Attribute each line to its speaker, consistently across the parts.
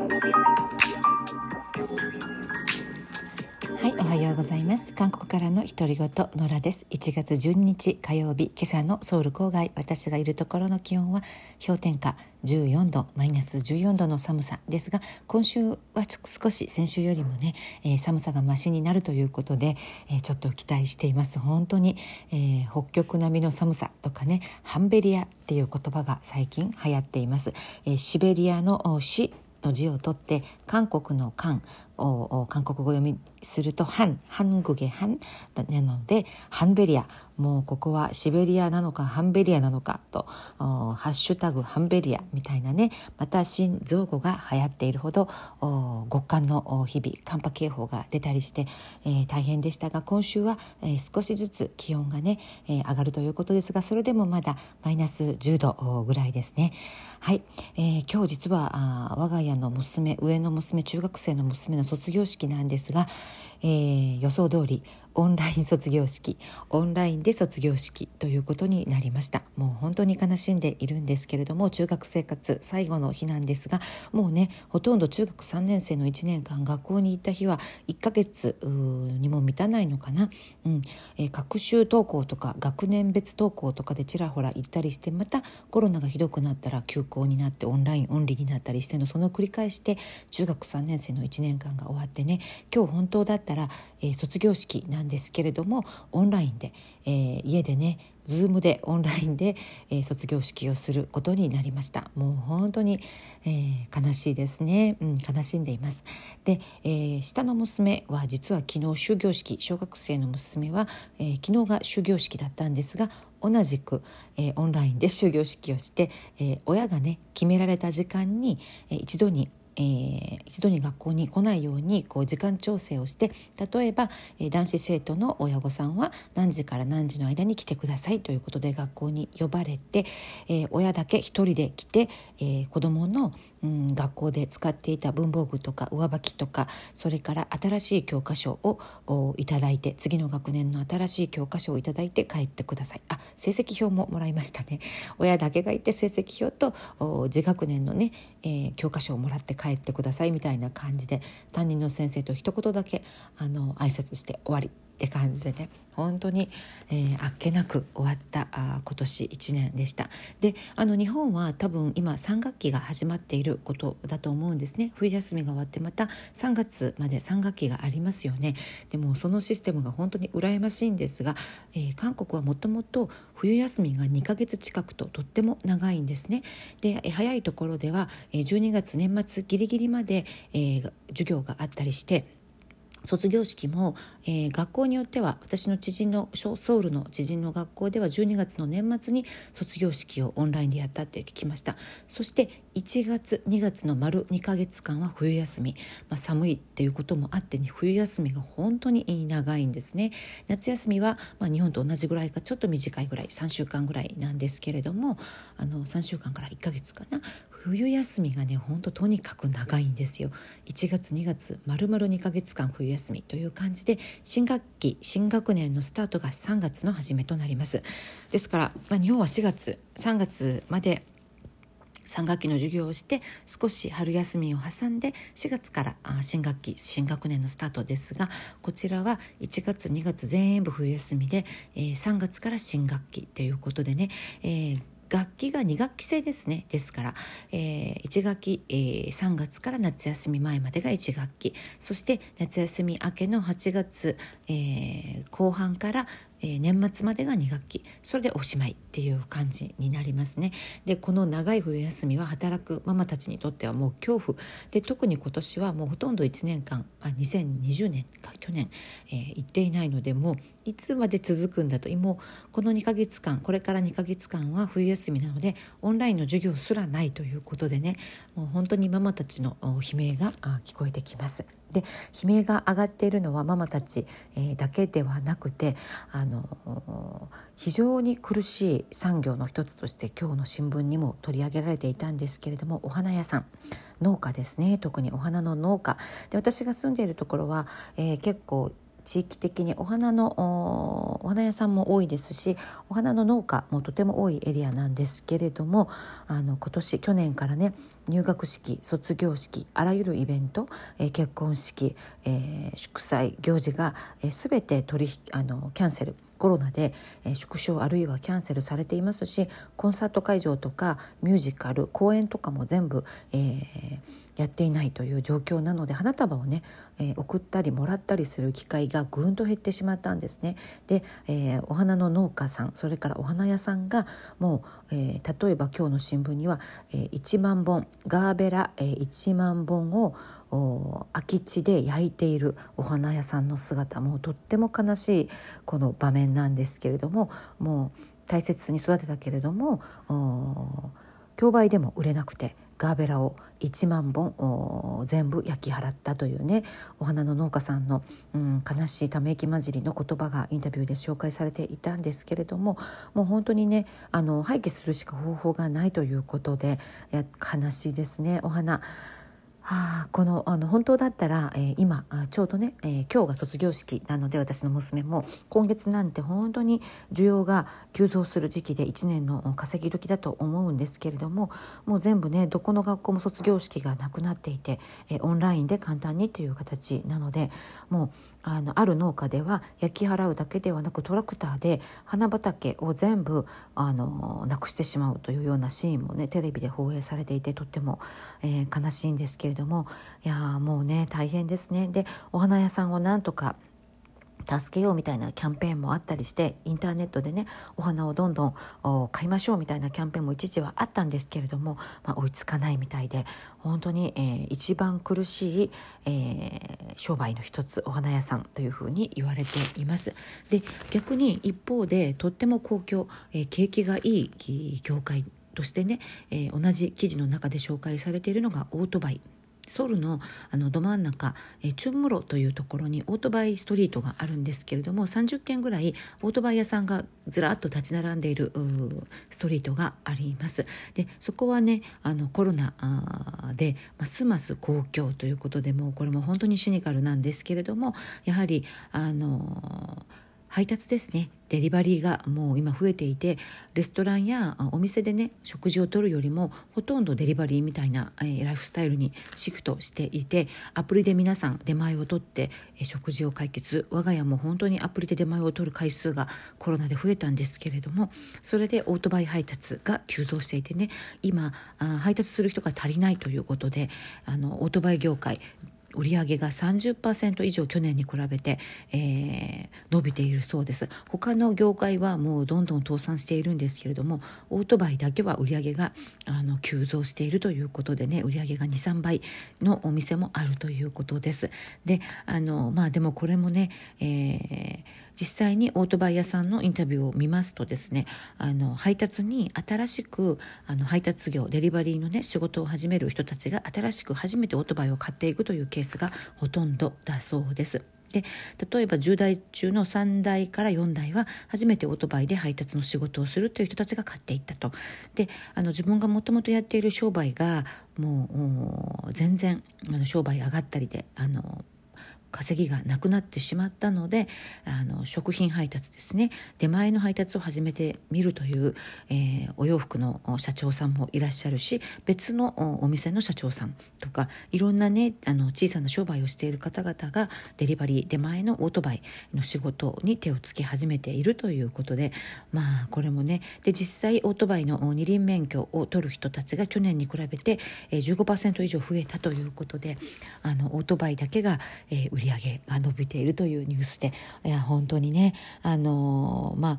Speaker 1: はいおはようございます。韓国からの独り言野良です。1月12日火曜日今朝のソウル郊外。私がいるところの気温は氷点下14度マイナス14度の寒さですが今週は少し先週よりもね、えー、寒さが増しになるということで、えー、ちょっと期待しています。本当に、えー、北極並みの寒さとかねハンベリアっていう言葉が最近流行っています、えシベリアの死の字を取って韓国の韓を韓国語読みするとハン、ハングゲハンなのでハンベリアもうここはシベリアなのかハンベリアなのかとハッシュタグハンベリアみたいなねまた新造語が流行っているほど極寒の日々寒波警報が出たりして、えー、大変でしたが今週は、えー、少しずつ気温がね、えー、上がるということですがそれでもまだマイナス10度ぐらいですね。はい、えー、今日実はあ我が家の娘上の娘娘中学生の娘の卒業式なんですが、えー、予想通りオンライン卒業式オンラインで卒業式ということになりました。もう本当に悲しんでいるんですけれども中学生活最後の日なんですがもうねほとんど中学3年生の1年間学校に行った日は1ヶ月にも満たないのかな、うん。えー、学習登校とか学年別登校とかでちらほら行ったりしてまたコロナがひどくなったら休校になってオンラインオンリーになったりしてのその繰り返して中学3年生の1年間が終わってね今日本当だったら、えー、卒業式なんですけれどもオンラインで、えー、家でね Zoom でオンラインで、えー、卒業式をすることになりました。もう本当に、えー、悲しいですね、うん、悲しんでいます。で、えー、下の娘は実は昨日終業式小学生の娘は、え、昨日が終業式だったんですが同じく、え、オンラインで終業式をして、え、親がね決められた時間に、えー、一度にえー、一度に学校に来ないようにこう時間調整をして例えば、えー、男子生徒の親御さんは何時から何時の間に来てくださいということで学校に呼ばれて、えー、親だけ一人で来て、えー、子どもの、うん、学校で使っていた文房具とか上履きとかそれから新しい教科書をいただいて次の学年の新しい教科書をいただいて帰ってください。あ成績表ももらいましたね。親だけがいて成績表と自学年のね、えー、教科書をもらって帰ってくださいみたいな感じで担任の先生と一言だけあの挨拶して終わり。って感じでね本当に、えー、あっけなく終わったあ今年1年でした。であの日本は多分今3学期が始まっていることだと思うんですね。冬休みが終わってまた3月まで3学期がありますよね。でもそのシステムが本当に羨ましいんですが、えー、韓国はもともと冬休みが2ヶ月近くととっても長いんですね。で、えー、早いところでは、えー、12月年末ギリギリまで、えー、授業があったりして卒業式も、えー、学校によっては私の知人のソウルの知人の学校では12月の年末に卒業式をオンラインでやったって聞きました。そして1月2月の丸2ヶ月間は冬休み、まあ、寒いっていうこともあって、ね、冬休みが本当に長いんですね。夏休みは、まあ、日本と同じぐらいかちょっと短いぐらい3週間ぐらいなんですけれどもあの3週間から1ヶ月かな。冬休みがねほんととにかく長いんですよ。1月2月丸々2ヶ月間冬休みという感じで新学期新学年のスタートが3月の初めとなります。ですから、まあ、日本は4月3月まで3学期の授業をして少し春休みを挟んで4月から新学期新学年のスタートですがこちらは1月2月全部冬休みで、え、3月から新学期ということでね、えー楽器が2学期制ですね。ですから、えー、1学期、えー、3月から夏休み前までが1学期。そして夏休み明けの8月、えー、後半からえー、年末までが2学期。それでおしまいっていう感じになりますね。でこの長い冬休みは働くママたちにとってはもう恐怖。で特に今年はもうほとんど1年間あ2020年か去年、えー、行っていないのでもういつまで続くんだと。もうこの2ヶ月間これから2ヶ月間は冬休みなのでオンラインの授業すらないということでねもう本当にママたちの悲鳴が聞こえてきます。で悲鳴が上がっているのはママたち、え、だけではなくてあの非常に苦しい産業の一つとして今日の新聞にも取り上げられていたんですけれどもお花屋さん農家ですね。特にお花の農家。で私が住んでいるところは、えー、結構地域的にお花のお花屋さんも多いですしお花の農家もとても多いエリアなんですけれどもあの今年去年からね入学式卒業式あらゆるイベント、えー、結婚式、えー、祝祭行事が、えー、全て取りあのキャンセルコロナで、えー、縮小あるいはキャンセルされていますしコンサート会場とかミュージカル公演とかも全部、えー、やっていないという状況なので花束をね、えー、送ったりもらったりする機会がぐんと減ってしまったんですね。で、えー、お花の農家さんそれからお花屋さんがもう、えー、例えば今日の新聞には、えー、1万本ガーベラ、えー、1万本を空き地で焼いているお花屋さんの姿もとっても悲しいこの場面なんですけれどももう大切に育てたけれども競売でも売れなくてガーベラを1万本全部焼き払ったというねお花の農家さんの、うん、悲しいため息混じりの言葉がインタビューで紹介されていたんですけれどももう本当にねあの廃棄するしか方法がないということで悲しいですねお花。あ、このあの本当だったら、えー、今ちょうどね、えー、今日が卒業式なので私の娘も今月なんて本当に需要が急増する時期で1年の稼ぎ時だと思うんですけれどももう全部ねどこの学校も卒業式がなくなっていて、えー、オンラインで簡単にという形なのでもうあのある農家では焼き払うだけではなくトラクターで花畑を全部あのなくしてしまうというようなシーンもねテレビで放映されていてとっても、えー、悲しいんですけれどもいやもうね大変ですね。でお花屋さんをなんとか助けようみたいなキャンペーンもあったりしてインターネットでねお花をどんどん買いましょうみたいなキャンペーンも一時はあったんですけれども、まあ、追いつかないみたいで本当に、えー、一番苦しい、えー、商売の一つお花屋さんというふうに言われています。で逆に一方でとっても公共、えー、景気がいい業界としてね、えー、同じ記事の中で紹介されているのがオートバイソウルのあのど真ん中、えチュンムロというところにオートバイストリートがあるんですけれども30軒ぐらいオートバイ屋さんがずらっと立ち並んでいるストリートがあります。でそこはねあのコロナでますます公共ということでもうこれも本当にシニカルなんですけれどもやはりあの配達ですね。デリバリーがもう今増えていてレストランやお店でね食事をとるよりもほとんどデリバリーみたいな、えー、ライフスタイルにシフトしていてアプリで皆さん出前を取って、えー、食事を解決我が家も本当にアプリで出前を取る回数がコロナで増えたんですけれどもそれでオートバイ配達が急増していてね今あ配達する人が足りないということであのオートバイ業界売上が30%以上去年に比べて、えー、伸びているそうです。他の業界はもうどんどん倒産しているんですけれどもオートバイだけは売上があの急増しているということでね売上が23倍のお店もあるということです。であのまあでもこれもね、えー実際にオートバイ屋さんのインタビューを見ますとですねあの配達に新しくあの配達業デリバリーのね仕事を始める人たちが新しく初めてオートバイを買っていくというケースがほとんどだそうです。で例えば10代中の3代から4代は初めてオートバイで配達の仕事をするという人たちが買っていったとであの自分がもともとやっている商売がもう全然あの商売上がったりであの稼ぎがなくなってしまったのであの食品配達ですね。出前の配達を始めてみるという、えー、お洋服の社長さんもいらっしゃるし別のお店の社長さんとかいろんなねあの小さな商売をしている方々がデリバリー出前のオートバイの仕事に手をつけ始めているということでまあこれもねで実際オートバイの二輪免許を取る人たちが去年に比べて15%以上増えたということであのオートバイだけが、えー、売り上げが伸びているというニュースでいや本当にねあのまあ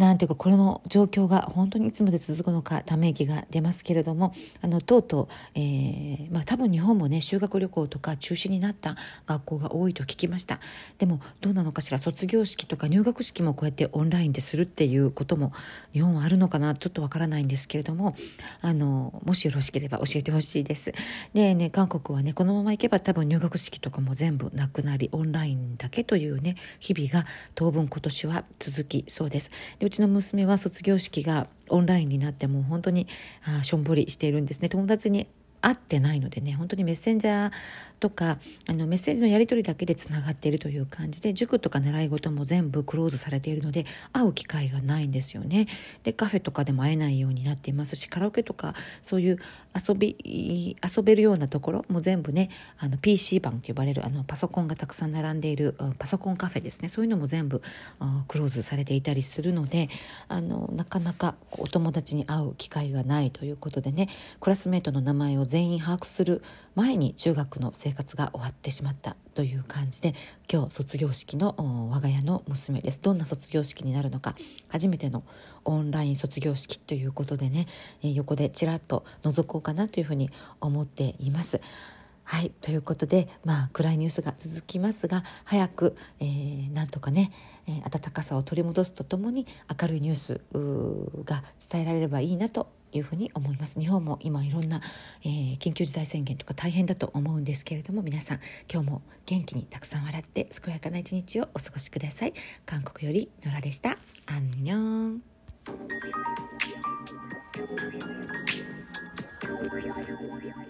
Speaker 1: なんていうかこれの状況が本当にいつまで続くのかため息が出ますけれどもあのとうとう、えー、まあ、多分日本もね修学旅行とか中止になった学校が多いと聞きました。でもどうなのかしら卒業式とか入学式もこうやってオンラインでするっていうことも日本はあるのかなちょっとわからないんですけれどもあのもしよろしければ教えてほしいです。でね韓国はねこのままいけば多分入学式とかも全部なくなりオンラインだけというね日々が当分今年は続きそうです。でうちの娘は卒業式がオンラインになってもう本当にあしょんぼりしているんですね。友達に会ってないのでね本当にメッセンジャーとかあのメッセージのやり取りだけでつながっているという感じで塾とか習い事も全部クローズされているので会う機会がないんですよね。でカフェとかでも会えないようになっていますしカラオケとかそういう遊び遊べるようなところも全部ねあの PC 版と呼ばれるあのパソコンがたくさん並んでいるパソコンカフェですねそういうのも全部クローズされていたりするのであのなかなかお友達に会う機会がないということでねクラスメートの名前を全員把握する前に中学の生活が終わってしまったという感じで今日卒業式の我が家の娘ですどんな卒業式になるのか初めてのオンライン卒業式ということでね横でちらっと覗こうかなというふうに思っています。はいということで、まあ、暗いニュースが続きますが早く、えー、なんとかね、えー、暖かさを取り戻すとともに明るいニュースが伝えられればいいなというふうに思います。日本も今いろんな、えー、緊急事態宣言とか大変だと思うんですけれども皆さん今日も元気にたくさん笑って健やかな一日をお過ごしください。韓国より野良でした。アンニョン。Thank you.